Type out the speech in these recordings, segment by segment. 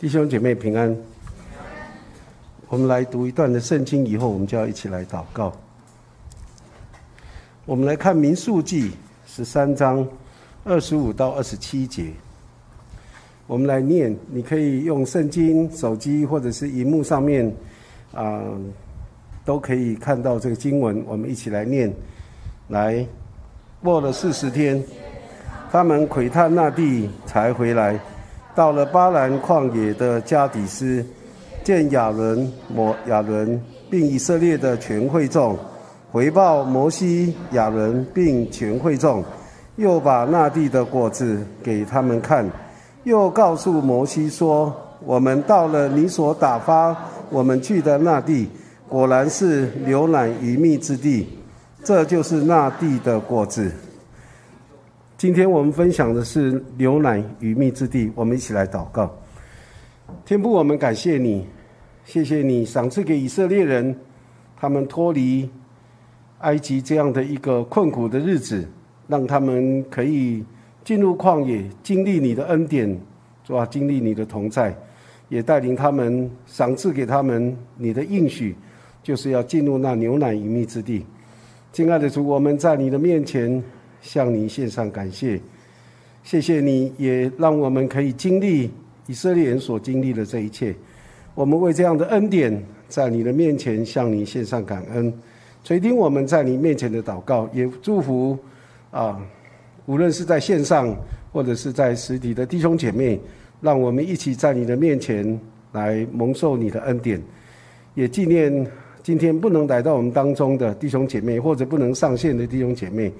弟兄姐妹平安。我们来读一段的圣经，以后我们就要一起来祷告。我们来看民数记十三章二十五到二十七节。我们来念，你可以用圣经、手机或者是荧幕上面啊，都可以看到这个经文。我们一起来念。来，过了四十天，他们窥探那地才回来。到了巴兰旷野的加底斯，见亚伦、摩亚伦并以色列的全会众，回报摩西、亚伦并全会众，又把那地的果子给他们看，又告诉摩西说：“我们到了你所打发我们去的那地，果然是牛奶鱼蜜之地，这就是那地的果子。”今天我们分享的是牛奶与蜜之地，我们一起来祷告。天父，我们感谢你，谢谢你赏赐给以色列人，他们脱离埃及这样的一个困苦的日子，让他们可以进入旷野，经历你的恩典，是吧？经历你的同在，也带领他们赏赐给他们你的应许，就是要进入那牛奶与蜜之地。亲爱的主，我们在你的面前。向你献上感谢，谢谢你也让我们可以经历以色列人所经历的这一切。我们为这样的恩典，在你的面前向你献上感恩，垂听我们在你面前的祷告，也祝福啊，无论是在线上或者是在实体的弟兄姐妹，让我们一起在你的面前来蒙受你的恩典，也纪念今天不能来到我们当中的弟兄姐妹，或者不能上线的弟兄姐妹。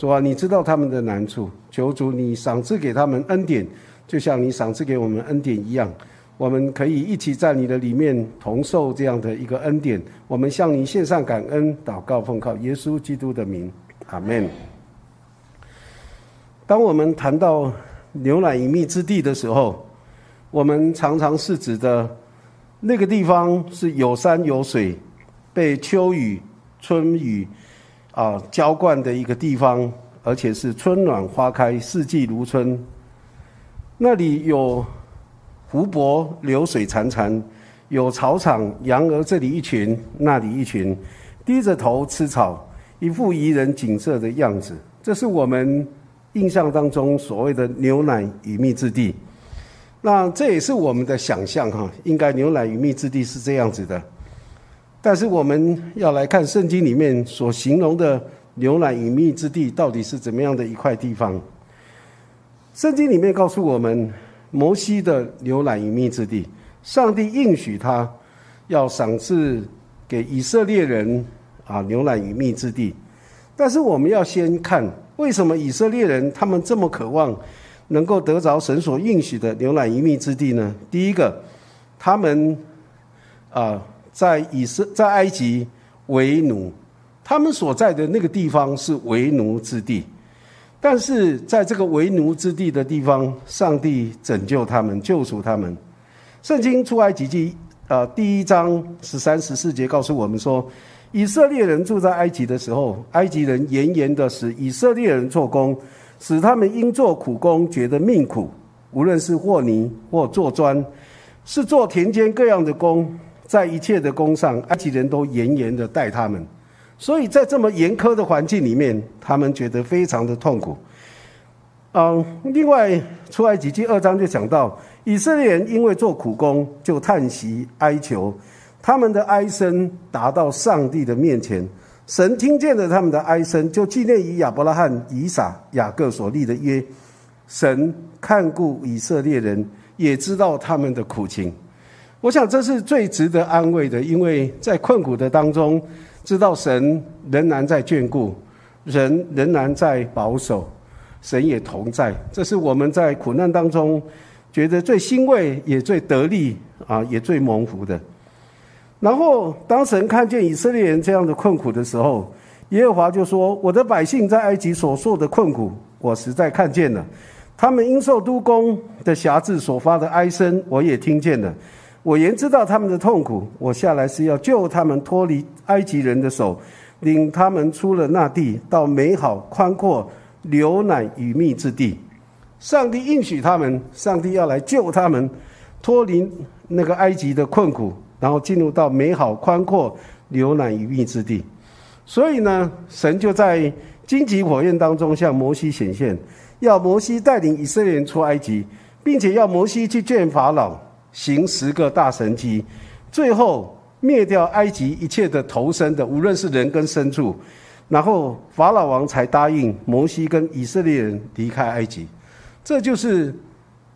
主啊，你知道他们的难处，求主你赏赐给他们恩典，就像你赏赐给我们恩典一样，我们可以一起在你的里面同受这样的一个恩典。我们向你献上感恩，祷告奉靠耶稣基督的名，阿门。当我们谈到牛奶隐秘之地的时候，我们常常是指的那个地方是有山有水，被秋雨春雨。啊，浇灌的一个地方，而且是春暖花开，四季如春。那里有湖泊，流水潺潺；有草场，羊儿这里一群，那里一群，低着头吃草，一副宜人景色的样子。这是我们印象当中所谓的牛奶与蜜之地。那这也是我们的想象哈，应该牛奶与蜜之地是这样子的。但是我们要来看圣经里面所形容的牛奶隐秘之地到底是怎么样的一块地方。圣经里面告诉我们，摩西的牛奶隐秘之地，上帝应许他要赏赐给以色列人啊牛奶隐秘之地。但是我们要先看，为什么以色列人他们这么渴望能够得着神所应许的牛奶与蜜之地呢？第一个，他们啊。在以色在埃及为奴，他们所在的那个地方是为奴之地，但是在这个为奴之地的地方，上帝拯救他们，救赎他们。圣经出埃及记啊第一章十三十四节告诉我们说，以色列人住在埃及的时候，埃及人严严的使以色列人做工，使他们因做苦工觉得命苦，无论是和泥或做砖，是做田间各样的工。在一切的工上，埃及人都严严的待他们，所以在这么严苛的环境里面，他们觉得非常的痛苦。嗯，另外出埃及记二章就讲到，以色列人因为做苦工，就叹息哀求，他们的哀声达到上帝的面前，神听见了他们的哀声，就纪念以亚伯拉罕、以撒、雅各所立的约，神看顾以色列人，也知道他们的苦情。我想这是最值得安慰的，因为在困苦的当中，知道神仍然在眷顾，人仍然在保守，神也同在。这是我们在苦难当中觉得最欣慰，也最得力啊，也最蒙福的。然后，当神看见以色列人这样的困苦的时候，耶和华就说：“我的百姓在埃及所受的困苦，我实在看见了；他们因受督工的辖制所发的哀声，我也听见了。”我原知道他们的痛苦，我下来是要救他们脱离埃及人的手，领他们出了那地，到美好宽阔、流奶与蜜之地。上帝应许他们，上帝要来救他们，脱离那个埃及的困苦，然后进入到美好宽阔、牛奶与蜜之地。所以呢，神就在荆棘火焰当中向摩西显现，要摩西带领以色列人出埃及，并且要摩西去见法老，行十个大神迹，最后灭掉埃及一切的投生的，无论是人跟牲畜。然后法老王才答应摩西跟以色列人离开埃及，这就是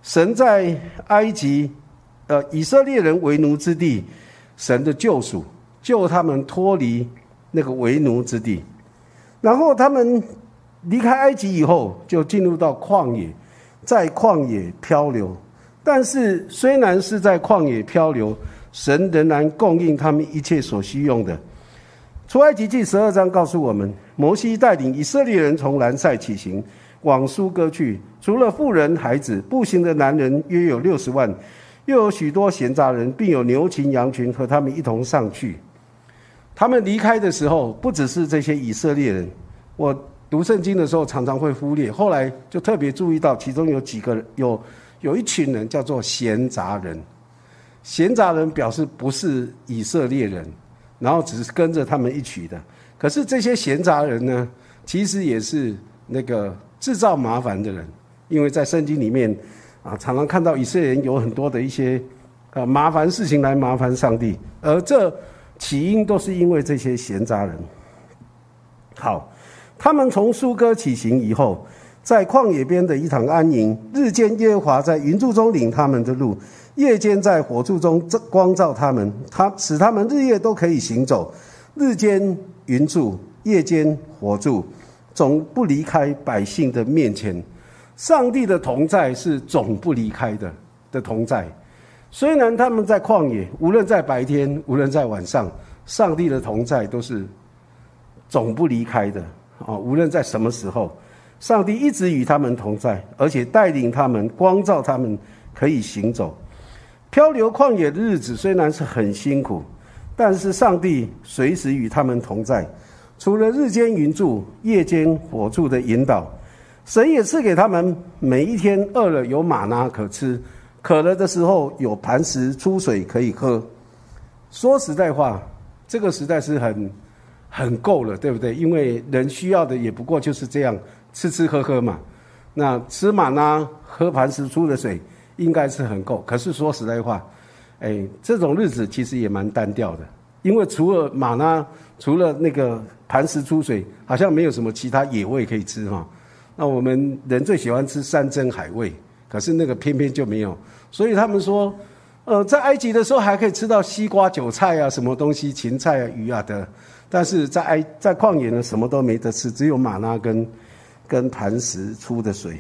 神在埃及，呃，以色列人为奴之地，神的救赎，救他们脱离那个为奴之地。然后他们离开埃及以后，就进入到旷野，在旷野漂流。但是虽然是在旷野漂流，神仍然供应他们一切所需用的。出埃及记十二章告诉我们，摩西带领以色列人从兰塞起行，往苏哥去。除了妇人、孩子，步行的男人约有六十万，又有许多闲杂人，并有牛群、羊群和他们一同上去。他们离开的时候，不只是这些以色列人。我读圣经的时候常常会忽略，后来就特别注意到，其中有几个有有一群人叫做闲杂人。闲杂人表示不是以色列人。然后只是跟着他们一起的，可是这些闲杂人呢，其实也是那个制造麻烦的人，因为在圣经里面啊，常常看到以色列人有很多的一些呃麻烦事情来麻烦上帝，而这起因都是因为这些闲杂人。好，他们从苏哥起行以后，在旷野边的一场安营，日间耶和华在云柱中领他们的路。夜间在火柱中光照他们，他使他们日夜都可以行走。日间云柱，夜间火柱，总不离开百姓的面前。上帝的同在是总不离开的的同在。虽然他们在旷野，无论在白天，无论在晚上，上帝的同在都是总不离开的啊！无论在什么时候，上帝一直与他们同在，而且带领他们，光照他们，可以行走。漂流旷野的日子虽然是很辛苦，但是上帝随时与他们同在。除了日间云柱、夜间火柱的引导，神也赐给他们每一天饿了有玛拿可吃，渴了的时候有磐石出水可以喝。说实在话，这个时代是很很够了，对不对？因为人需要的也不过就是这样吃吃喝喝嘛。那吃玛拿、喝磐石出的水。应该是很够，可是说实在话，哎，这种日子其实也蛮单调的，因为除了马呢，除了那个磐石出水，好像没有什么其他野味可以吃哈。那我们人最喜欢吃山珍海味，可是那个偏偏就没有。所以他们说，呃，在埃及的时候还可以吃到西瓜、韭菜啊，什么东西、芹菜啊、鱼啊的，但是在埃在旷野呢，什么都没得吃，只有马拉跟跟磐石出的水。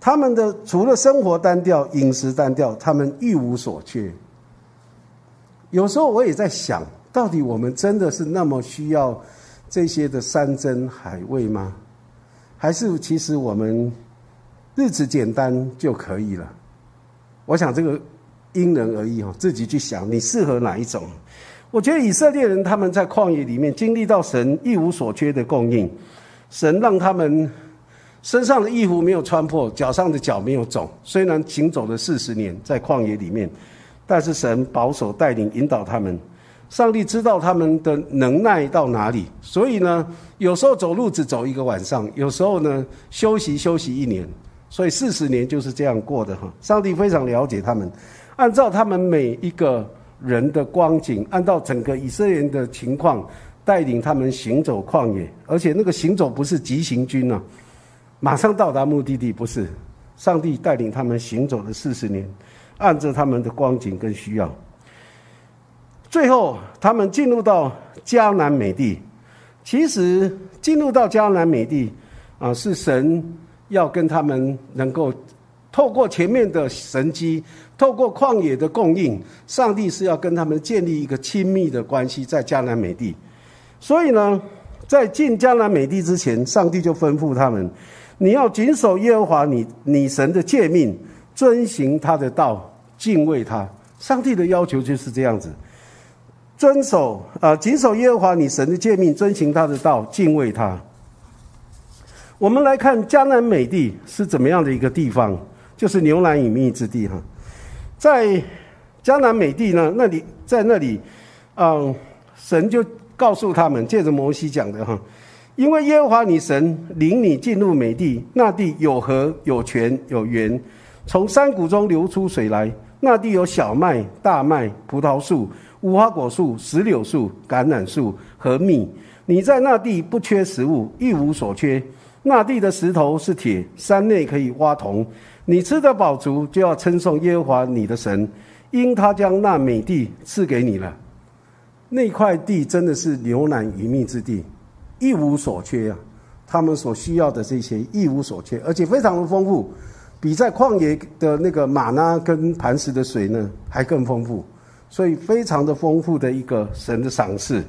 他们的除了生活单调、饮食单调，他们一无所缺。有时候我也在想，到底我们真的是那么需要这些的山珍海味吗？还是其实我们日子简单就可以了？我想这个因人而异哈，自己去想你适合哪一种。我觉得以色列人他们在旷野里面经历到神一无所缺的供应，神让他们。身上的衣服没有穿破，脚上的脚没有肿。虽然行走了四十年在旷野里面，但是神保守带领引导他们。上帝知道他们的能耐到哪里，所以呢，有时候走路只走一个晚上，有时候呢休息休息一年。所以四十年就是这样过的哈。上帝非常了解他们，按照他们每一个人的光景，按照整个以色列人的情况，带领他们行走旷野。而且那个行走不是急行军啊。马上到达目的地不是，上帝带领他们行走了四十年，按照他们的光景跟需要，最后他们进入到迦南美地。其实进入到迦南美地啊，是神要跟他们能够透过前面的神机，透过旷野的供应，上帝是要跟他们建立一个亲密的关系，在迦南美地。所以呢，在进迦南美地之前，上帝就吩咐他们。你要谨守耶和华你你神的诫命，遵行他的道，敬畏他。上帝的要求就是这样子，遵守啊，谨守耶和华你神的诫命，遵行他的道，敬畏他。我们来看迦南美地是怎么样的一个地方，就是牛奶与蜜之地哈。在迦南美地呢，那里在那里，嗯，神就告诉他们，借着摩西讲的哈，因为耶和华你神领你进入美地，那地有河有泉有源，从山谷中流出水来，那地有小麦、大麦、葡萄树、无花果树、石榴树、橄榄树和蜜。你在那地不缺食物，一无所缺。那地的石头是铁，山内可以挖铜。你吃得饱足，就要称颂耶和华你的神，因他将那美地赐给你了。那块地真的是牛奶与蜜之地，一无所缺啊！他们所需要的这些一无所缺，而且非常的丰富，比在旷野的那个玛纳跟磐石的水呢还更丰富，所以非常的丰富的一个神的赏赐。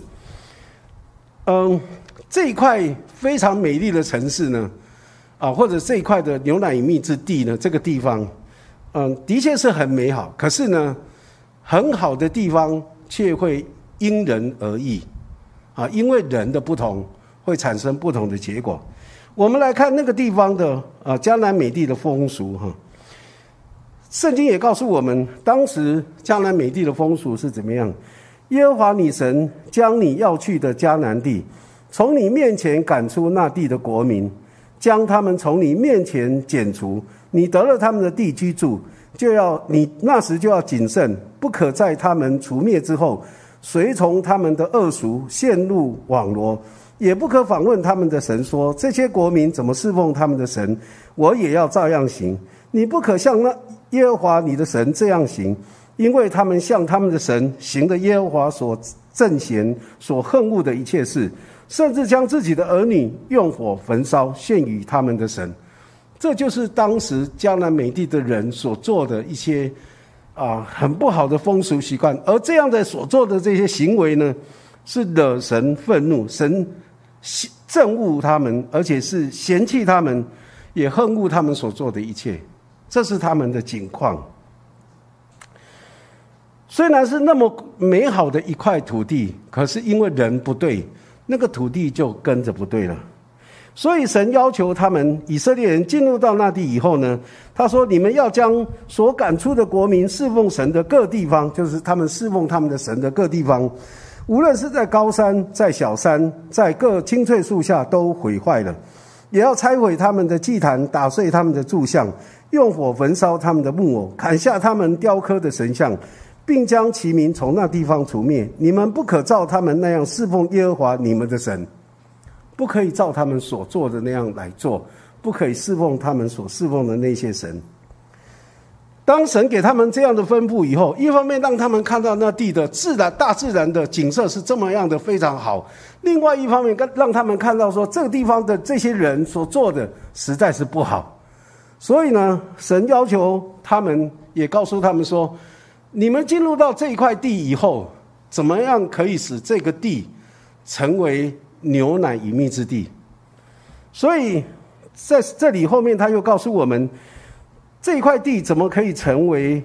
嗯，这一块非常美丽的城市呢，啊，或者这一块的牛奶与蜜之地呢，这个地方，嗯，的确是很美好。可是呢，很好的地方却会因人而异，啊，因为人的不同会产生不同的结果。我们来看那个地方的啊，江南美地的风俗哈。圣经也告诉我们，当时江南美地的风俗是怎么样。耶和华女神将你要去的迦南地，从你面前赶出那地的国民，将他们从你面前剪除。你得了他们的地居住，就要你那时就要谨慎，不可在他们除灭之后，随从他们的恶俗，陷入网罗；也不可访问他们的神，说这些国民怎么侍奉他们的神，我也要照样行。你不可像那耶和华你的神这样行。因为他们向他们的神行的耶和华所憎嫌、所恨恶的一切事，甚至将自己的儿女用火焚烧献与他们的神，这就是当时江南美地的人所做的一些啊很不好的风俗习惯。而这样的所做的这些行为呢，是惹神愤怒，神憎恶他们，而且是嫌弃他们，也恨恶他们所做的一切。这是他们的境况。虽然是那么美好的一块土地，可是因为人不对，那个土地就跟着不对了。所以神要求他们以色列人进入到那地以后呢，他说：“你们要将所赶出的国民侍奉神的各地方，就是他们侍奉他们的神的各地方，无论是在高山、在小山、在各青翠树下，都毁坏了；也要拆毁他们的祭坛，打碎他们的柱像，用火焚烧他们的木偶，砍下他们雕刻的神像。”并将其名从那地方除灭。你们不可照他们那样侍奉耶和华你们的神，不可以照他们所做的那样来做，不可以侍奉他们所侍奉的那些神。当神给他们这样的吩咐以后，一方面让他们看到那地的自然、大自然的景色是这么样的非常好；另外一方面，跟让他们看到说这个地方的这些人所做的实在是不好。所以呢，神要求他们，也告诉他们说。你们进入到这一块地以后，怎么样可以使这个地成为牛奶与蜜之地？所以在这里后面他又告诉我们，这块地怎么可以成为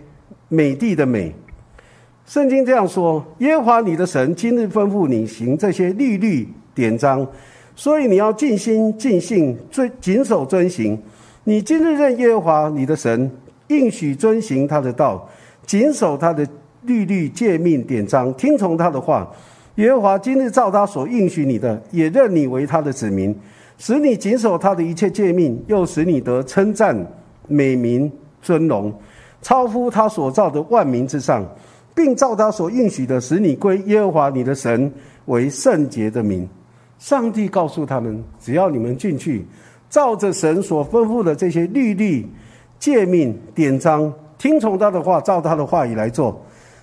美地的美？圣经这样说：耶和华你的神今日吩咐你行这些律律典章，所以你要尽心尽性遵谨守遵行。你今日认耶和华你的神，应许遵行他的道。谨守他的律律诫命典章，听从他的话。耶和华今日照他所应许你的，也认你为他的子民，使你谨守他的一切诫命，又使你得称赞、美名、尊荣，超乎他所造的万民之上，并照他所应许的，使你归耶和华你的神为圣洁的名。上帝告诉他们：只要你们进去，照着神所吩咐的这些律例诫命典章。听从他的话，照他的话语来做。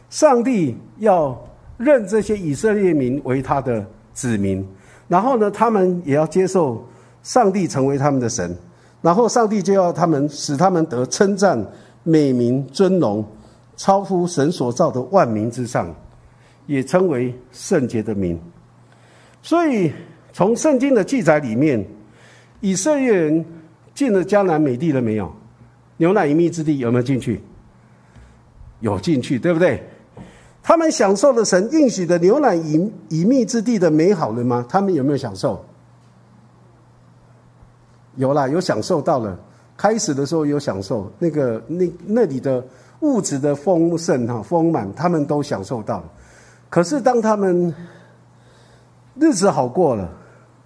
上帝要认这些以色列民为他的子民，然后呢，他们也要接受上帝成为他们的神，然后上帝就要他们使他们得称赞、美名、尊荣，超乎神所造的万民之上，也称为圣洁的名。所以，从圣经的记载里面，以色列人进了迦南美地了没有？牛奶与蜜之地有没有进去？有进去，对不对？他们享受了神应许的牛奶与与蜜之地的美好了吗？他们有没有享受？有啦，有享受到了。开始的时候有享受，那个那那里的物质的丰盛哈丰满，他们都享受到。可是当他们日子好过了，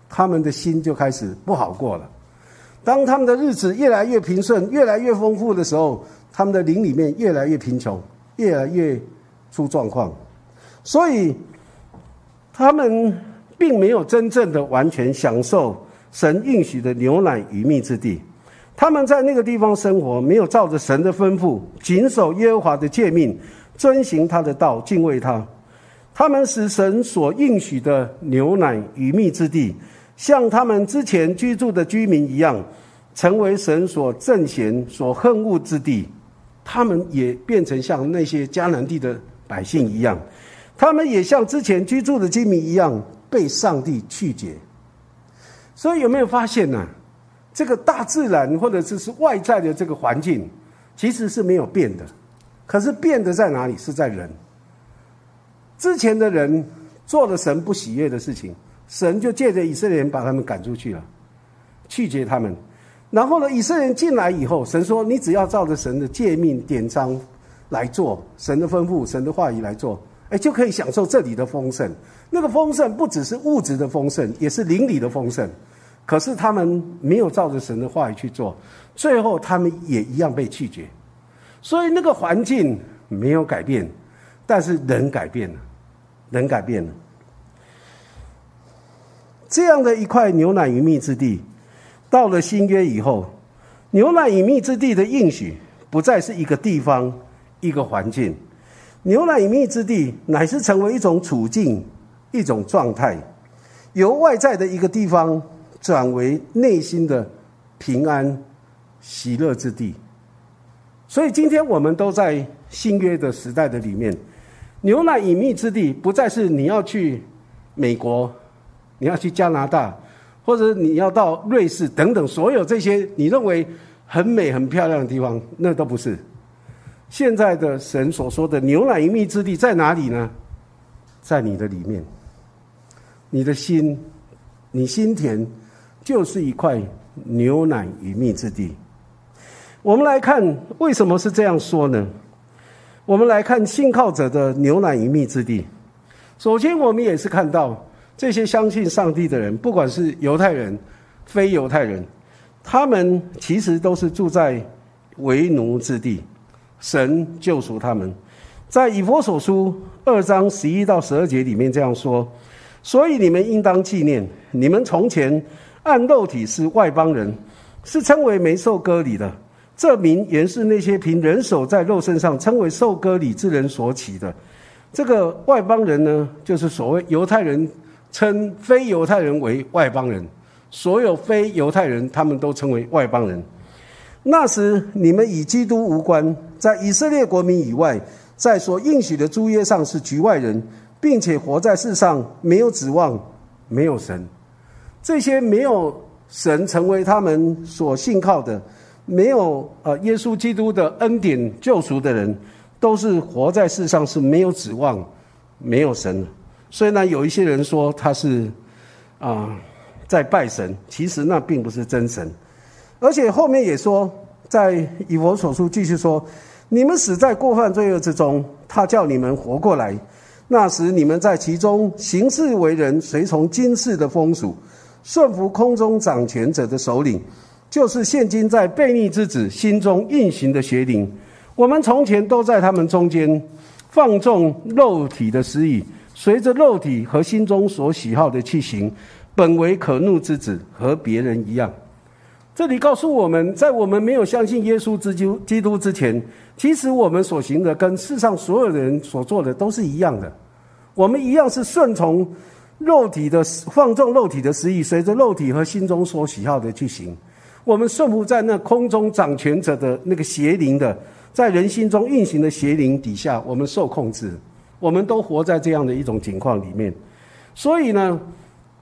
他们的心就开始不好过了。当他们的日子越来越平顺、越来越丰富的时候，他们的灵里面越来越贫穷，越来越出状况。所以，他们并没有真正的完全享受神应许的牛奶与蜜之地。他们在那个地方生活，没有照着神的吩咐，谨守耶和华的诫命，遵行他的道，敬畏他。他们使神所应许的牛奶与蜜之地。像他们之前居住的居民一样，成为神所憎嫌、所恨恶之地，他们也变成像那些迦南地的百姓一样，他们也像之前居住的居民一样被上帝拒绝。所以有没有发现呢？这个大自然或者是是外在的这个环境，其实是没有变的，可是变的在哪里？是在人。之前的人做了神不喜悦的事情。神就借着以色列人把他们赶出去了，拒绝他们。然后呢，以色列人进来以后，神说：“你只要照着神的诫命典章来做，神的吩咐、神的话语来做，哎，就可以享受这里的丰盛。那个丰盛不只是物质的丰盛，也是灵里的丰盛。可是他们没有照着神的话语去做，最后他们也一样被拒绝。所以那个环境没有改变，但是人改变了，人改变了。”这样的一块牛奶与蜜之地，到了新约以后，牛奶与蜜之地的应许不再是一个地方、一个环境，牛奶与蜜之地乃是成为一种处境、一种状态，由外在的一个地方转为内心的平安、喜乐之地。所以，今天我们都在新约的时代的里面，牛奶隐秘之地不再是你要去美国。你要去加拿大，或者你要到瑞士等等，所有这些你认为很美、很漂亮的地方，那都不是。现在的神所说的牛奶与蜜之地在哪里呢？在你的里面，你的心，你心田就是一块牛奶与蜜之地。我们来看为什么是这样说呢？我们来看信靠者的牛奶与蜜之地。首先，我们也是看到。这些相信上帝的人，不管是犹太人、非犹太人，他们其实都是住在为奴之地。神救赎他们，在以佛所书二章十一到十二节里面这样说：所以你们应当纪念，你们从前按肉体是外邦人，是称为没受割礼的。这名原是那些凭人手在肉身上称为受割礼之人所起的。这个外邦人呢，就是所谓犹太人。称非犹太人为外邦人，所有非犹太人他们都称为外邦人。那时你们与基督无关，在以色列国民以外，在所应许的诸约上是局外人，并且活在世上没有指望，没有神。这些没有神成为他们所信靠的，没有呃耶稣基督的恩典救赎的人，都是活在世上是没有指望，没有神。所以呢，有一些人说他是啊在拜神，其实那并不是真神。而且后面也说，在以佛所书继续说：你们死在过犯罪恶之中，他叫你们活过来。那时你们在其中行事为人，随从今世的风俗，顺服空中掌权者的首领，就是现今在悖逆之子心中运行的邪灵。我们从前都在他们中间放纵肉体的私欲。随着肉体和心中所喜好的去行，本为可怒之子，和别人一样。这里告诉我们在我们没有相信耶稣之基基督之前，其实我们所行的跟世上所有人所做的都是一样的。我们一样是顺从肉体的放纵肉体的私欲，随着肉体和心中所喜好的去行。我们顺服在那空中掌权者的那个邪灵的，在人心中运行的邪灵底下，我们受控制。我们都活在这样的一种情况里面，所以呢，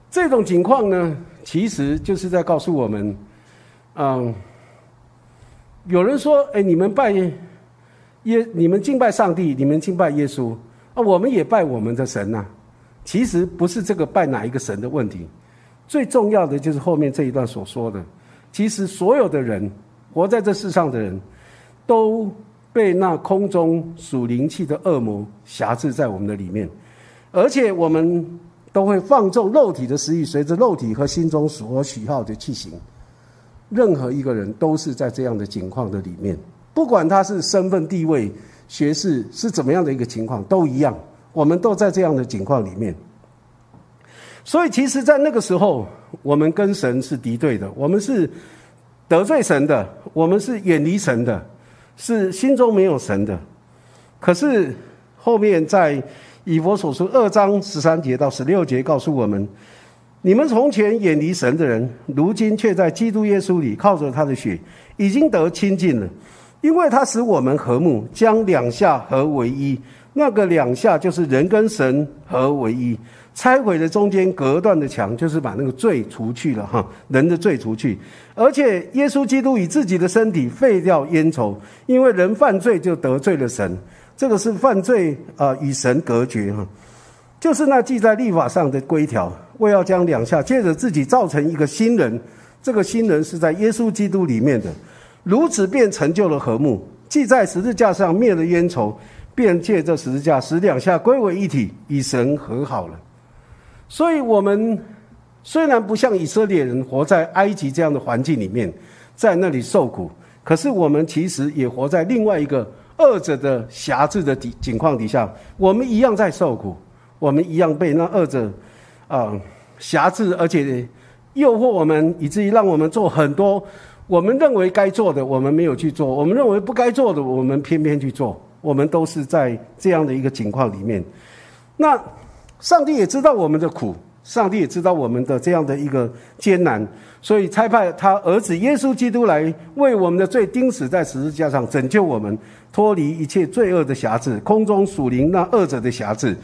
这种情况呢，其实就是在告诉我们，嗯，有人说，哎，你们拜耶，你们敬拜上帝，你们敬拜耶稣啊，我们也拜我们的神呐。其实不是这个拜哪一个神的问题，最重要的就是后面这一段所说的，其实所有的人活在这世上的人都。被那空中属灵气的恶魔辖制在我们的里面，而且我们都会放纵肉体的食欲，随着肉体和心中所喜好的去行。任何一个人都是在这样的境况的里面，不管他是身份地位、学识是怎么样的一个情况，都一样，我们都在这样的境况里面。所以，其实，在那个时候，我们跟神是敌对的，我们是得罪神的，我们是远离神的，是心中没有神的。可是后面在以佛所说二章十三节到十六节告诉我们。你们从前远离神的人，如今却在基督耶稣里靠着他的血，已经得亲近了，因为他使我们和睦，将两下合为一。那个两下就是人跟神合为一，拆毁了中间隔断的墙，就是把那个罪除去了哈，人的罪除去。而且耶稣基督以自己的身体废掉冤仇，因为人犯罪就得罪了神，这个是犯罪啊，与神隔绝哈。就是那记在立法上的规条，为要将两下借着自己造成一个新人，这个新人是在耶稣基督里面的，如此便成就了和睦。既在十字架上灭了冤仇，便借这十字架使两下归为一体，与神和好了。所以，我们虽然不像以色列人活在埃及这样的环境里面，在那里受苦，可是我们其实也活在另外一个二者的辖制的底境况底下，我们一样在受苦。我们一样被那二者，啊，辖制，而且诱惑我们，以至于让我们做很多我们认为该做的，我们没有去做；我们认为不该做的，我们偏偏去做。我们都是在这样的一个情况里面。那上帝也知道我们的苦，上帝也知道我们的这样的一个艰难，所以差派他儿子耶稣基督来为我们的罪钉死在十字架上，拯救我们脱离一切罪恶的辖制，空中属灵那恶者的辖制。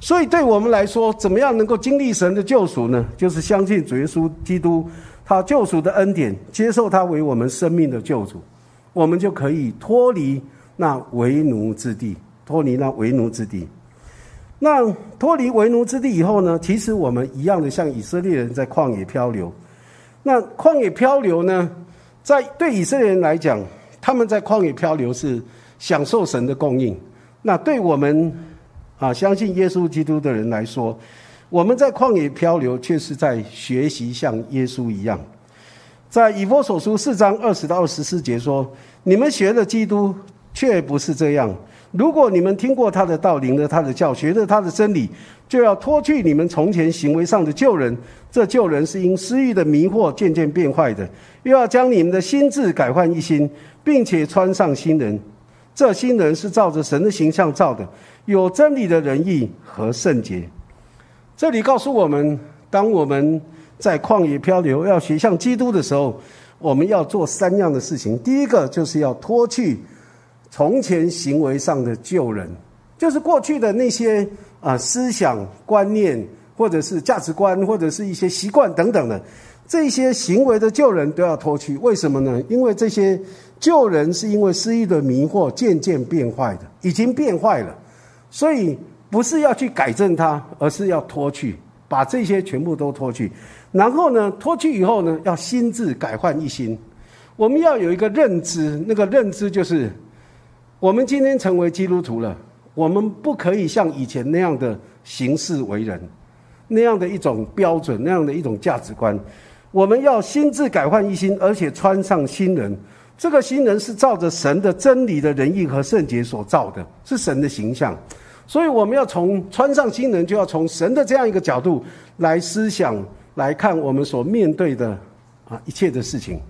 所以，对我们来说，怎么样能够经历神的救赎呢？就是相信主耶稣基督，他救赎的恩典，接受他为我们生命的救主，我们就可以脱离那为奴之地，脱离那为奴之地。那脱离为奴之地以后呢？其实我们一样的，像以色列人在旷野漂流。那旷野漂流呢，在对以色列人来讲，他们在旷野漂流是享受神的供应。那对我们。啊，相信耶稣基督的人来说，我们在旷野漂流，却是在学习像耶稣一样。在以弗所书四章二十到二十四节说：“你们学了基督，却不是这样。如果你们听过他的道，领了他的教，学了他的真理，就要脱去你们从前行为上的旧人。这旧人是因私欲的迷惑渐渐变坏的，又要将你们的心智改换一新，并且穿上新人。这新人是照着神的形象造的。”有真理的仁义和圣洁，这里告诉我们，当我们在旷野漂流，要学像基督的时候，我们要做三样的事情。第一个就是要脱去从前行为上的旧人，就是过去的那些啊思想观念，或者是价值观，或者是一些习惯等等的这些行为的旧人都要脱去。为什么呢？因为这些旧人是因为失意的迷惑渐渐变坏的，已经变坏了。所以不是要去改正它，而是要脱去，把这些全部都脱去。然后呢，脱去以后呢，要心智改换一新。我们要有一个认知，那个认知就是，我们今天成为基督徒了，我们不可以像以前那样的行事为人，那样的一种标准，那样的一种价值观。我们要心智改换一新，而且穿上新人。这个新人是照着神的真理的仁义和圣洁所造的，是神的形象，所以我们要从穿上新人，就要从神的这样一个角度来思想来看我们所面对的啊一切的事情，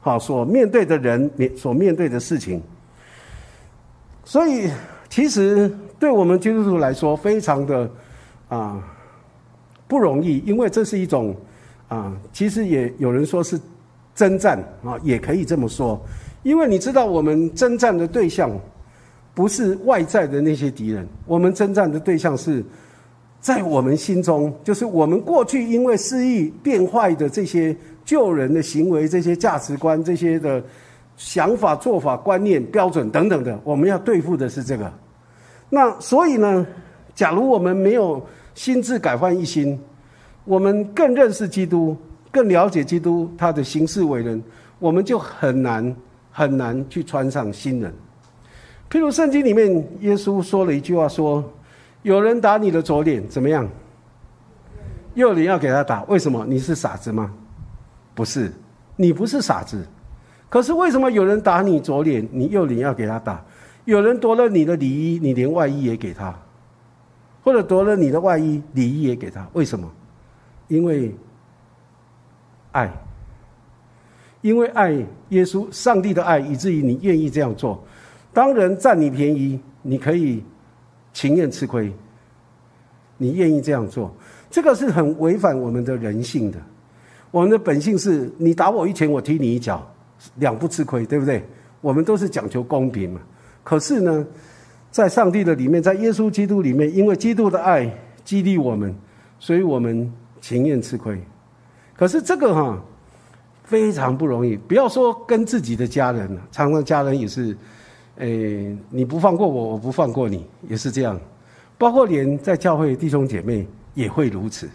好，所面对的人面所面对的事情。所以，其实对我们基督徒来说，非常的啊不容易，因为这是一种啊，其实也有人说是。征战啊，也可以这么说，因为你知道，我们征战的对象不是外在的那些敌人，我们征战的对象是在我们心中，就是我们过去因为失意变坏的这些旧人的行为、这些价值观、这些的想法、做法、观念、标准等等的，我们要对付的是这个。那所以呢，假如我们没有心智改换一心，我们更认识基督。更了解基督他的行事为人，我们就很难很难去穿上新人。譬如圣经里面，耶稣说了一句话：说有人打你的左脸，怎么样？右脸要给他打，为什么？你是傻子吗？不是，你不是傻子。可是为什么有人打你左脸，你右脸要给他打？有人夺了你的礼衣，你连外衣也给他，或者夺了你的外衣，礼衣也给他？为什么？因为爱，因为爱耶稣、上帝的爱，以至于你愿意这样做。当人占你便宜，你可以情愿吃亏，你愿意这样做。这个是很违反我们的人性的，我们的本性是你打我一拳，我踢你一脚，两不吃亏，对不对？我们都是讲求公平嘛。可是呢，在上帝的里面，在耶稣基督里面，因为基督的爱激励我们，所以我们情愿吃亏。可是这个哈非常不容易，不要说跟自己的家人了，常常家人也是，诶，你不放过我，我不放过你，也是这样。包括连在教会弟兄姐妹。也会如此，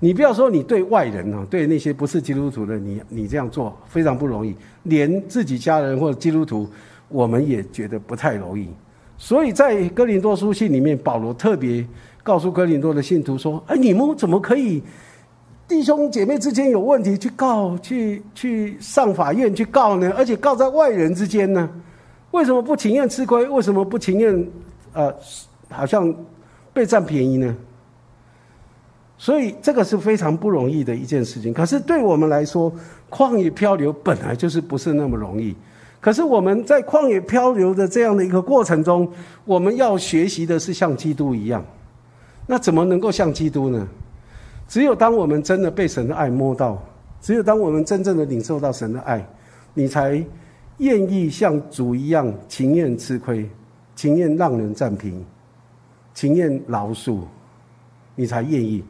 你不要说你对外人哦，对那些不是基督徒的，你你这样做非常不容易，连自己家人或者基督徒，我们也觉得不太容易。所以在哥林多书信里面，保罗特别告诉哥林多的信徒说：“哎，你们怎么可以弟兄姐妹之间有问题去告、去去上法院去告呢？而且告在外人之间呢？为什么不情愿吃亏？为什么不情愿呃，好像被占便宜呢？”所以这个是非常不容易的一件事情。可是对我们来说，旷野漂流本来就是不是那么容易。可是我们在旷野漂流的这样的一个过程中，我们要学习的是像基督一样。那怎么能够像基督呢？只有当我们真的被神的爱摸到，只有当我们真正的领受到神的爱，你才愿意像主一样，情愿吃亏，情愿让人占便宜，情愿饶恕，你才愿意。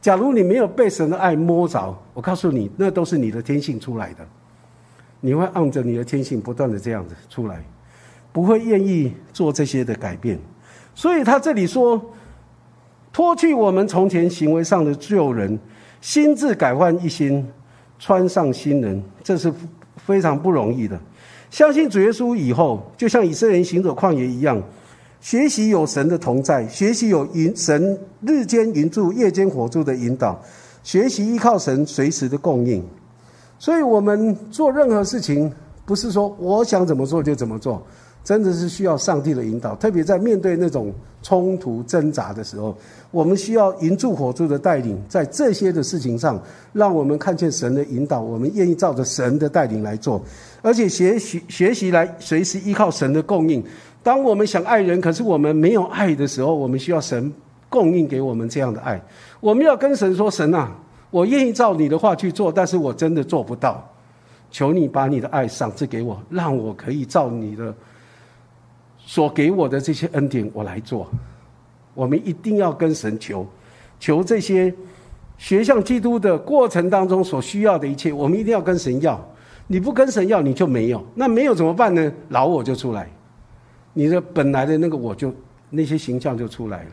假如你没有被神的爱摸着，我告诉你，那都是你的天性出来的。你会按着你的天性不断的这样子出来，不会愿意做这些的改变。所以他这里说，脱去我们从前行为上的旧人，心智改换一新，穿上新人，这是非常不容易的。相信主耶稣以后，就像以色列人行走旷野一样。学习有神的同在，学习有云神日间云柱、夜间火柱的引导，学习依靠神随时的供应。所以，我们做任何事情，不是说我想怎么做就怎么做，真的是需要上帝的引导。特别在面对那种冲突挣扎的时候，我们需要云柱火柱的带领，在这些的事情上，让我们看见神的引导，我们愿意照着神的带领来做，而且学习学习来随时依靠神的供应。当我们想爱人，可是我们没有爱的时候，我们需要神供应给我们这样的爱。我们要跟神说：“神啊，我愿意照你的话去做，但是我真的做不到。求你把你的爱赏赐给我，让我可以照你的所给我的这些恩典，我来做。”我们一定要跟神求，求这些学像基督的过程当中所需要的一切，我们一定要跟神要。你不跟神要，你就没有。那没有怎么办呢？老我就出来。你的本来的那个我就那些形象就出来了，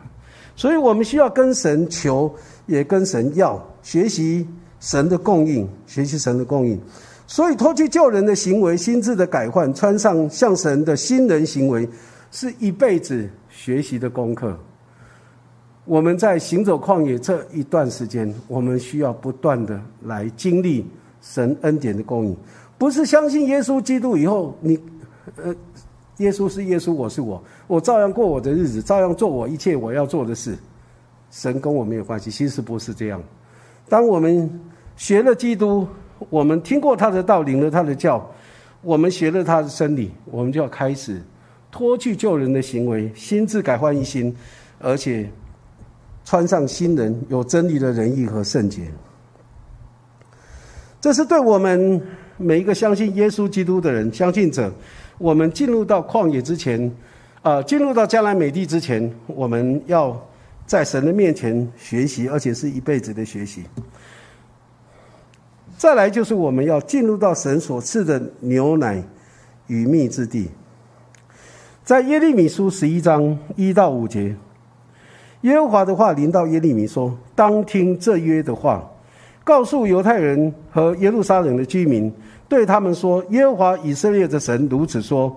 所以我们需要跟神求，也跟神要学习神的供应，学习神的供应。所以脱去旧人的行为，心智的改换，穿上像神的新人行为，是一辈子学习的功课。我们在行走旷野这一段时间，我们需要不断的来经历神恩典的供应，不是相信耶稣基督以后，你呃。耶稣是耶稣，我是我，我照样过我的日子，照样做我一切我要做的事。神跟我没有关系，其实不是这样。当我们学了基督，我们听过他的道，领了他的教，我们学了他的真理，我们就要开始脱去旧人的行为，心智改换一新，而且穿上新人，有真理的仁义和圣洁。这是对我们每一个相信耶稣基督的人，相信者。我们进入到旷野之前，啊，进入到将来美地之前，我们要在神的面前学习，而且是一辈子的学习。再来就是我们要进入到神所赐的牛奶与蜜之地。在耶利米书十一章一到五节，耶和华的话临到耶利米说：“当听这约的话，告诉犹太人和耶路撒冷的居民。”对他们说：“耶和华以色列的神如此说：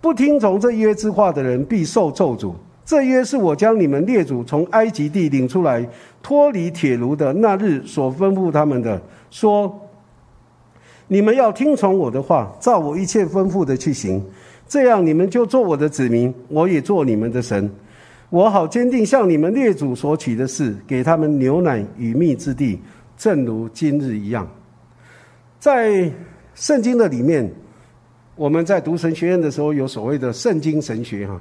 不听从这约之话的人，必受咒诅。这约是我将你们列祖从埃及地领出来，脱离铁炉的那日所吩咐他们的，说：你们要听从我的话，照我一切吩咐的去行，这样你们就做我的子民，我也做你们的神。我好坚定向你们列祖所取的事，给他们牛奶与蜜之地，正如今日一样。在圣经的里面，我们在读神学院的时候，有所谓的圣经神学哈。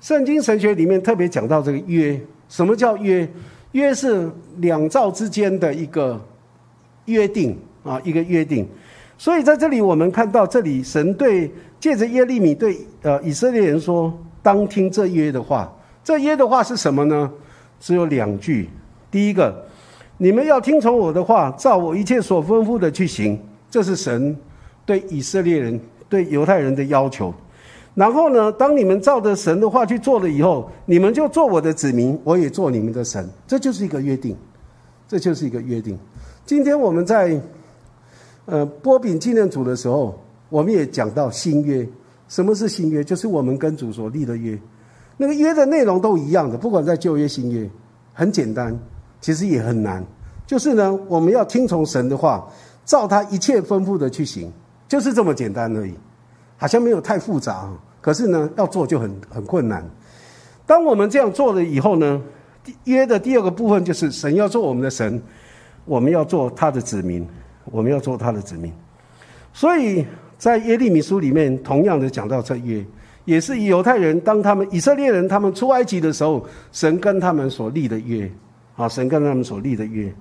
圣经神学里面特别讲到这个约，什么叫约？约是两造之间的一个约定啊，一个约定。所以在这里我们看到，这里神对借着耶利米对呃以色列人说：“当听这约的话。”这约的话是什么呢？只有两句。第一个，你们要听从我的话，照我一切所吩咐的去行。这是神对以色列人、对犹太人的要求。然后呢？当你们照着神的话去做了以后，你们就做我的子民，我也做你们的神。这就是一个约定，这就是一个约定。今天我们在呃波饼纪念组的时候，我们也讲到新约。什么是新约？就是我们跟主所立的约。那个约的内容都一样的，不管在旧约、新约，很简单，其实也很难。就是呢，我们要听从神的话，照他一切吩咐的去行，就是这么简单而已。好像没有太复杂，可是呢，要做就很很困难。当我们这样做了以后呢，约的第二个部分就是神要做我们的神，我们要做他的子民，我们要做他的子民。所以在耶利米书里面，同样的讲到这约，也是犹太人当他们以色列人他们出埃及的时候，神跟他们所立的约，啊，神跟他们所立的约。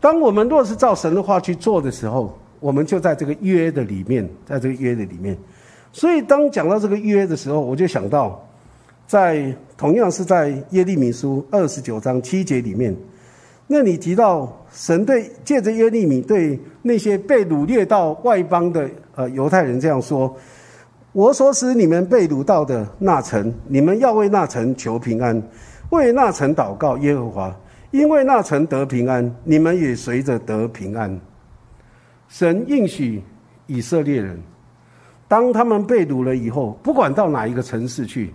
当我们若是照神的话去做的时候，我们就在这个约的里面，在这个约的里面，所以当讲到这个约的时候，我就想到，在同样是在耶利米书二十九章七节里面，那你提到神对借着耶利米对那些被掳掠到外邦的呃犹太人这样说：“我所使你们被掳到的那城，你们要为那城求平安，为那城祷告耶和华，因为那城得平安，你们也随着得平安。”神应许以色列人，当他们被掳了以后，不管到哪一个城市去，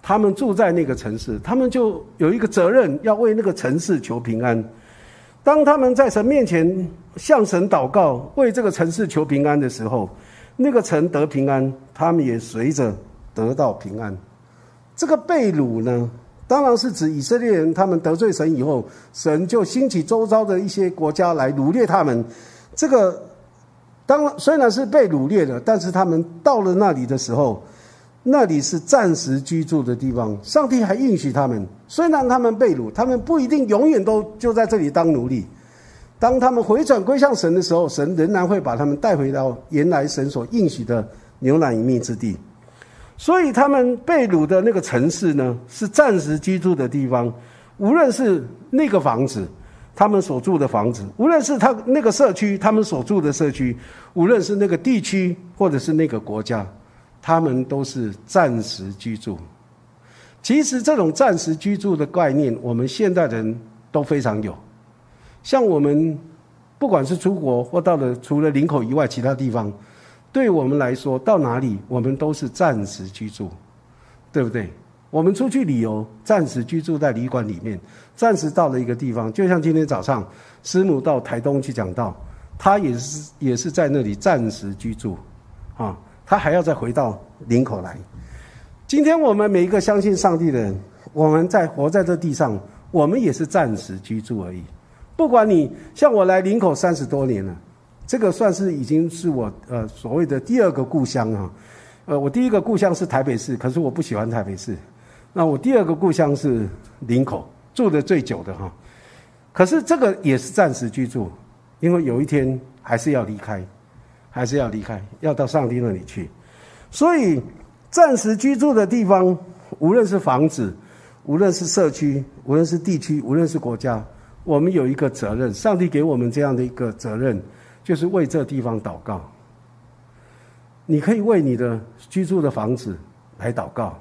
他们住在那个城市，他们就有一个责任，要为那个城市求平安。当他们在神面前向神祷告，为这个城市求平安的时候，那个城得平安，他们也随着得到平安。这个被掳呢，当然是指以色列人，他们得罪神以后，神就兴起周遭的一些国家来掳掠他们。这个当然虽然是被掳掠的，但是他们到了那里的时候，那里是暂时居住的地方。上帝还允许他们，虽然他们被掳，他们不一定永远都就在这里当奴隶。当他们回转归向神的时候，神仍然会把他们带回到原来神所应许的牛奶与蜜之地。所以他们被掳的那个城市呢，是暂时居住的地方，无论是那个房子。他们所住的房子，无论是他那个社区，他们所住的社区，无论是那个地区，或者是那个国家，他们都是暂时居住。其实这种暂时居住的概念，我们现代人都非常有。像我们，不管是出国或到了除了林口以外其他地方，对我们来说，到哪里我们都是暂时居住，对不对？我们出去旅游，暂时居住在旅馆里面，暂时到了一个地方，就像今天早上师母到台东去讲道，他也是也是在那里暂时居住，啊，他还要再回到林口来。今天我们每一个相信上帝的人，我们在活在这地上，我们也是暂时居住而已。不管你像我来林口三十多年了，这个算是已经是我呃所谓的第二个故乡啊，呃，我第一个故乡是台北市，可是我不喜欢台北市。那我第二个故乡是林口，住的最久的哈，可是这个也是暂时居住，因为有一天还是要离开，还是要离开，要到上帝那里去，所以暂时居住的地方，无论是房子，无论是社区，无论是地区，无论是国家，我们有一个责任，上帝给我们这样的一个责任，就是为这地方祷告。你可以为你的居住的房子来祷告。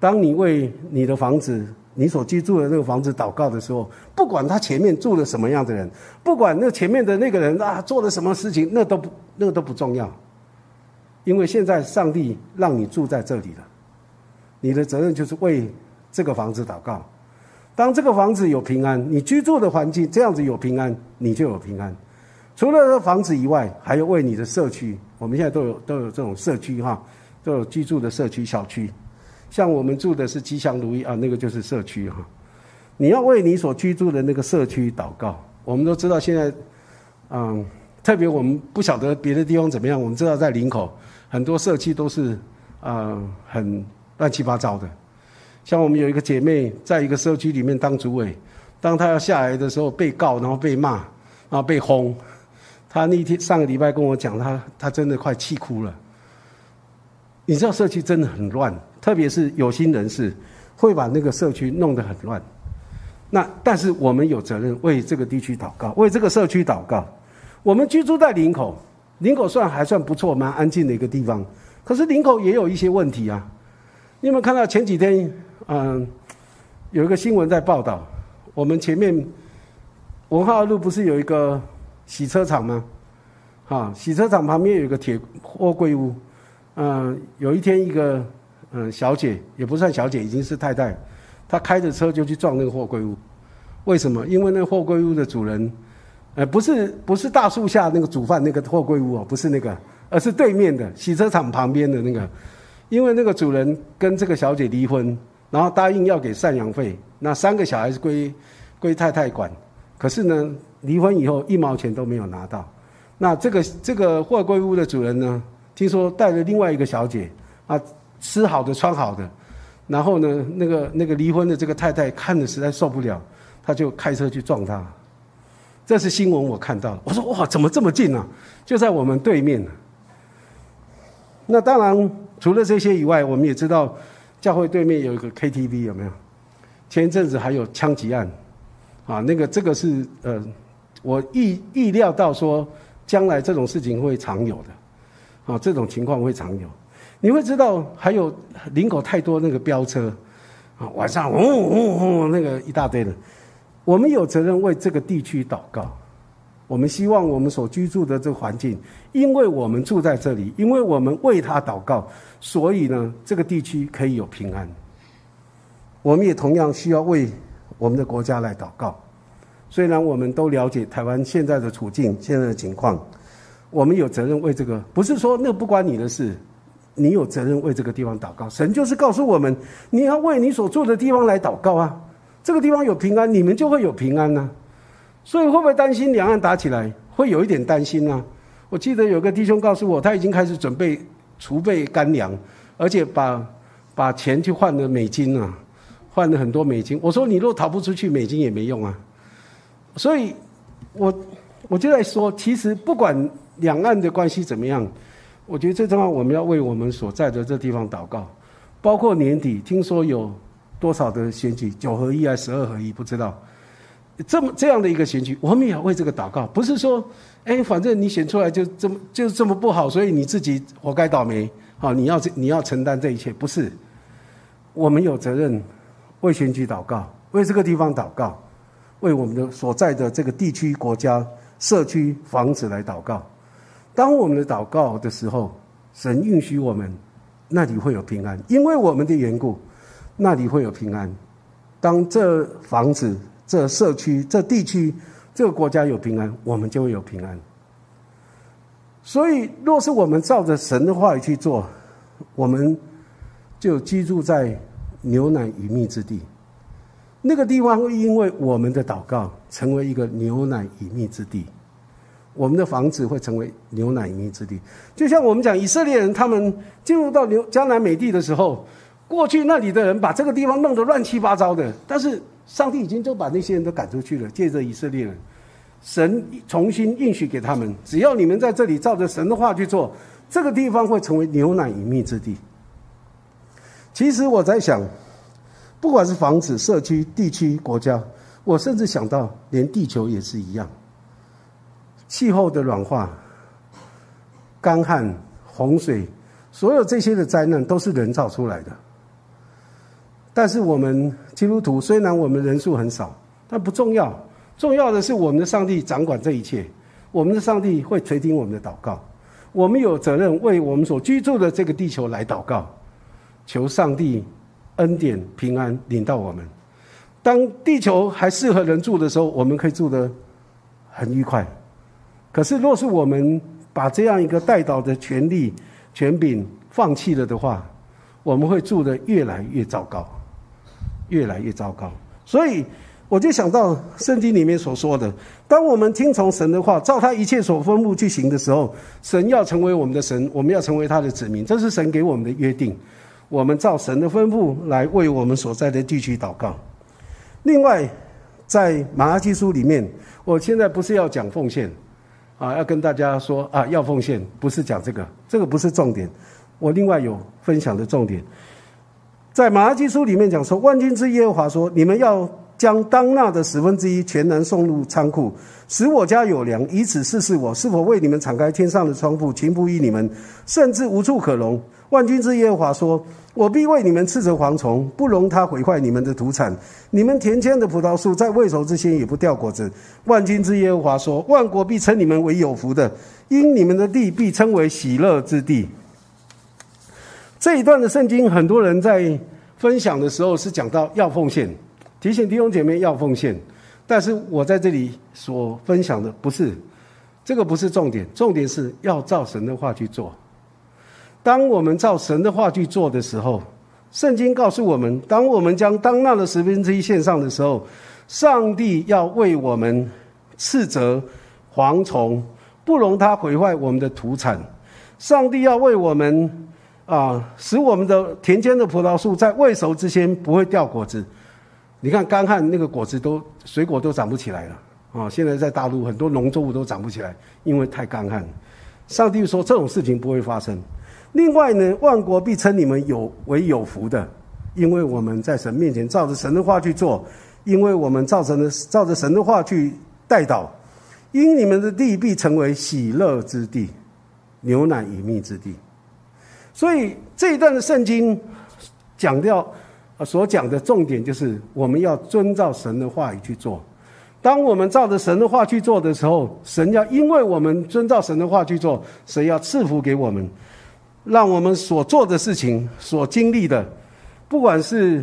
当你为你的房子、你所居住的那个房子祷告的时候，不管他前面住了什么样的人，不管那前面的那个人啊做了什么事情，那都不那都不重要，因因为现在上帝让你住在这里了，你的责任就是为这个房子祷告。当这个房子有平安，你居住的环境这样子有平安，你就有平安。除了房子以外，还要为你的社区。我们现在都有都有这种社区哈，都有居住的社区小区。像我们住的是吉祥如意啊，那个就是社区哈。你要为你所居住的那个社区祷告。我们都知道现在，嗯，特别我们不晓得别的地方怎么样。我们知道在林口很多社区都是啊很乱七八糟的。像我们有一个姐妹在一个社区里面当主委，当她要下来的时候被告，然后被骂，然后被轰。她那天上个礼拜跟我讲，她她真的快气哭了。你知道社区真的很乱。特别是有心人士，会把那个社区弄得很乱。那但是我们有责任为这个地区祷告，为这个社区祷告。我们居住在林口，林口算还算不错，蛮安静的一个地方。可是林口也有一些问题啊。你有没有看到前几天，嗯，有一个新闻在报道，我们前面文化路不是有一个洗车场吗？啊，洗车场旁边有一个铁货柜屋。嗯，有一天一个。嗯，小姐也不算小姐，已经是太太。她开着车就去撞那个货柜屋，为什么？因为那货柜屋的主人，呃，不是不是大树下那个煮饭那个货柜屋哦，不是那个，而是对面的洗车场旁边的那个。因为那个主人跟这个小姐离婚，然后答应要给赡养费，那三个小孩是归归太太管。可是呢，离婚以后一毛钱都没有拿到。那这个这个货柜屋的主人呢，听说带了另外一个小姐啊。吃好的，穿好的，然后呢，那个那个离婚的这个太太看着实在受不了，他就开车去撞他。这是新闻我看到了，我说哇，怎么这么近呢？就在我们对面呢。那当然，除了这些以外，我们也知道教会对面有一个 KTV，有没有？前一阵子还有枪击案，啊，那个这个是呃，我意意料到说将来这种事情会常有的，啊，这种情况会常有。你会知道还有林口太多那个飙车，啊，晚上嗡嗡嗡那个一大堆的，我们有责任为这个地区祷告。我们希望我们所居住的这环境，因为我们住在这里，因为我们为他祷告，所以呢，这个地区可以有平安。我们也同样需要为我们的国家来祷告。虽然我们都了解台湾现在的处境、现在的情况，我们有责任为这个，不是说那不关你的事。你有责任为这个地方祷告，神就是告诉我们，你要为你所住的地方来祷告啊。这个地方有平安，你们就会有平安呢。所以会不会担心两岸打起来？会有一点担心啊。我记得有个弟兄告诉我，他已经开始准备储备干粮，而且把把钱去换了美金啊，换了很多美金。我说你若逃不出去，美金也没用啊。所以，我我就在说，其实不管两岸的关系怎么样。我觉得最重要，我们要为我们所在的这地方祷告，包括年底听说有多少的选举，九合一还是十二合一，不知道。这么这样的一个选举，我们也要为这个祷告。不是说，哎，反正你选出来就这么就这么不好，所以你自己活该倒霉好！你要你要承担这一切，不是。我们有责任为选举祷告，为这个地方祷告，为我们的所在的这个地区、国家、社区、房子来祷告。当我们的祷告的时候，神允许我们，那里会有平安，因为我们的缘故，那里会有平安。当这房子、这社区、这地区、这个国家有平安，我们就会有平安。所以，若是我们照着神的话语去做，我们就居住在牛奶与蜜之地。那个地方会因为我们的祷告，成为一个牛奶与蜜之地。我们的房子会成为牛奶与蜜之地，就像我们讲以色列人，他们进入到牛江南美地的时候，过去那里的人把这个地方弄得乱七八糟的，但是上帝已经就把那些人都赶出去了。借着以色列人，神重新应许给他们，只要你们在这里照着神的话去做，这个地方会成为牛奶隐秘之地。其实我在想，不管是房子、社区、地区、国家，我甚至想到连地球也是一样。气候的软化、干旱、洪水，所有这些的灾难都是人造出来的。但是我们基督徒虽然我们人数很少，但不重要。重要的是我们的上帝掌管这一切，我们的上帝会垂听我们的祷告。我们有责任为我们所居住的这个地球来祷告，求上帝恩典平安领到我们。当地球还适合人住的时候，我们可以住得很愉快。可是，若是我们把这样一个带导的权利、权柄放弃了的话，我们会住得越来越糟糕，越来越糟糕。所以，我就想到圣经里面所说的：，当我们听从神的话，照他一切所吩咐去行的时候，神要成为我们的神，我们要成为他的子民，这是神给我们的约定。我们照神的吩咐来为我们所在的地区祷告。另外，在马拉基书里面，我现在不是要讲奉献，啊，要跟大家说啊，要奉献，不是讲这个，这个不是重点。我另外有分享的重点，在马拉基书里面讲说，万军之耶和华说，你们要将当纳的十分之一全然送入仓库，使我家有粮，以此试试我是否为你们敞开天上的窗户，情不于你们，甚至无处可容。万军之耶和华说。我必为你们斥责蝗虫，不容它毁坏你们的土产。你们田间的葡萄树在未熟之前也不掉果子。万军之耶和华说：万国必称你们为有福的，因你们的地必称为喜乐之地。这一段的圣经，很多人在分享的时候是讲到要奉献，提醒弟兄姐妹要奉献。但是我在这里所分享的不是这个，不是重点，重点是要照神的话去做。当我们照神的话去做的时候，圣经告诉我们：当我们将当纳的十分之一献上的时候，上帝要为我们斥责蝗虫，不容它毁坏我们的土产；上帝要为我们啊，使我们的田间的葡萄树在未熟之前不会掉果子。你看干旱，那个果子都水果都长不起来了啊！现在在大陆很多农作物都长不起来，因为太干旱。上帝说这种事情不会发生。另外呢，万国必称你们有为有福的，因为我们在神面前照着神的话去做，因为我们照着的照着神的话去带导，因你们的地必成为喜乐之地，牛奶与蜜之地。所以这一段的圣经讲掉所讲的重点就是我们要遵照神的话语去做。当我们照着神的话去做的时候，神要因为我们遵照神的话去做，神要赐福给我们。让我们所做的事情、所经历的，不管是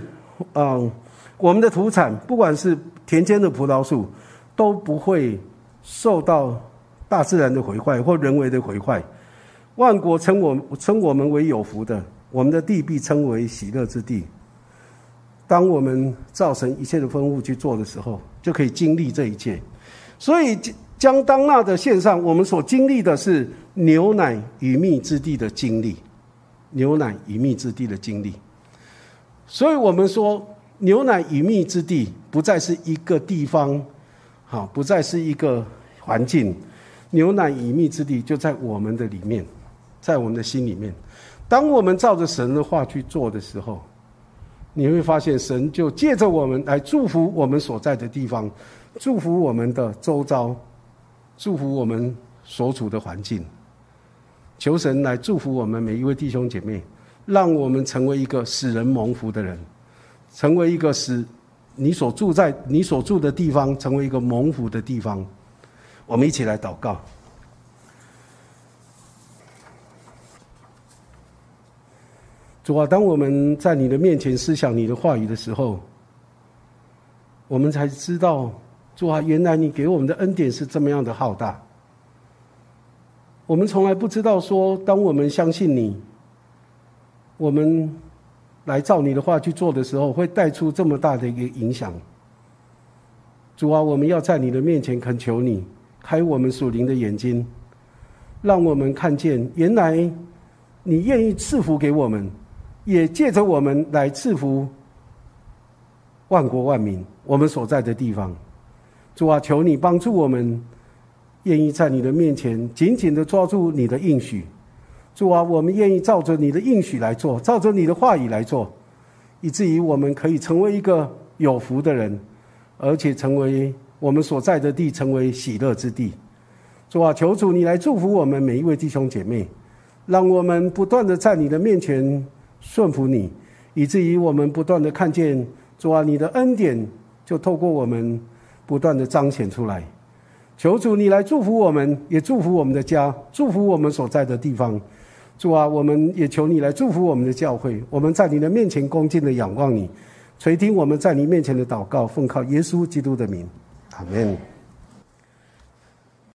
嗯我们的土产，不管是田间的葡萄树，都不会受到大自然的毁坏或人为的毁坏。万国称我称我们为有福的，我们的地必称为喜乐之地。当我们造成一切的吩咐去做的时候，就可以经历这一切。所以。将当纳的线上，我们所经历的是牛奶与蜜之地的经历，牛奶与蜜之地的经历。所以我们说，牛奶与蜜之地不再是一个地方，好，不再是一个环境，牛奶与蜜之地就在我们的里面，在我们的心里面。当我们照着神的话去做的时候，你会发现神就借着我们来祝福我们所在的地方，祝福我们的周遭。祝福我们所处的环境，求神来祝福我们每一位弟兄姐妹，让我们成为一个使人蒙福的人，成为一个使你所住在你所住的地方成为一个蒙福的地方。我们一起来祷告。主啊，当我们在你的面前思想你的话语的时候，我们才知道。主啊，原来你给我们的恩典是这么样的浩大。我们从来不知道说，当我们相信你，我们来照你的话去做的时候，会带出这么大的一个影响。主啊，我们要在你的面前恳求你，开我们属灵的眼睛，让我们看见，原来你愿意赐福给我们，也借着我们来赐福万国万民，我们所在的地方。主啊，求你帮助我们，愿意在你的面前紧紧的抓住你的应许。主啊，我们愿意照着你的应许来做，照着你的话语来做，以至于我们可以成为一个有福的人，而且成为我们所在的地成为喜乐之地。主啊，求主你来祝福我们每一位弟兄姐妹，让我们不断的在你的面前顺服你，以至于我们不断的看见主啊，你的恩典就透过我们。不断的彰显出来，求主你来祝福我们，也祝福我们的家，祝福我们所在的地方。主啊，我们也求你来祝福我们的教会。我们在你的面前恭敬的仰望你，垂听我们在你面前的祷告，奉靠耶稣基督的名，阿门。